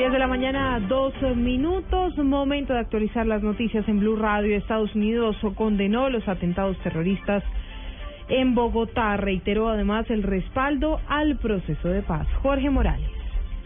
10 de la mañana, dos minutos. Momento de actualizar las noticias en Blue Radio. Estados Unidos condenó los atentados terroristas en Bogotá. Reiteró además el respaldo al proceso de paz. Jorge Morales.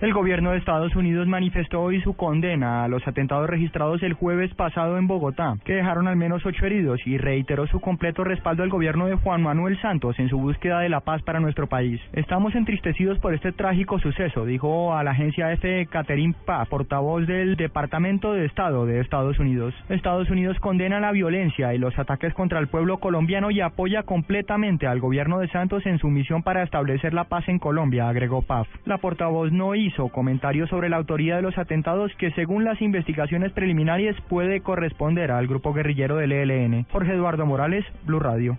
El gobierno de Estados Unidos manifestó hoy su condena a los atentados registrados el jueves pasado en Bogotá, que dejaron al menos ocho heridos, y reiteró su completo respaldo al gobierno de Juan Manuel Santos en su búsqueda de la paz para nuestro país. Estamos entristecidos por este trágico suceso, dijo a la agencia F. Catherine Paz, portavoz del Departamento de Estado de Estados Unidos. Estados Unidos condena la violencia y los ataques contra el pueblo colombiano y apoya completamente al gobierno de Santos en su misión para establecer la paz en Colombia, agregó Paz. La portavoz no hizo hizo comentarios sobre la autoría de los atentados que según las investigaciones preliminares puede corresponder al grupo guerrillero del ELN. Jorge Eduardo Morales, Blue Radio.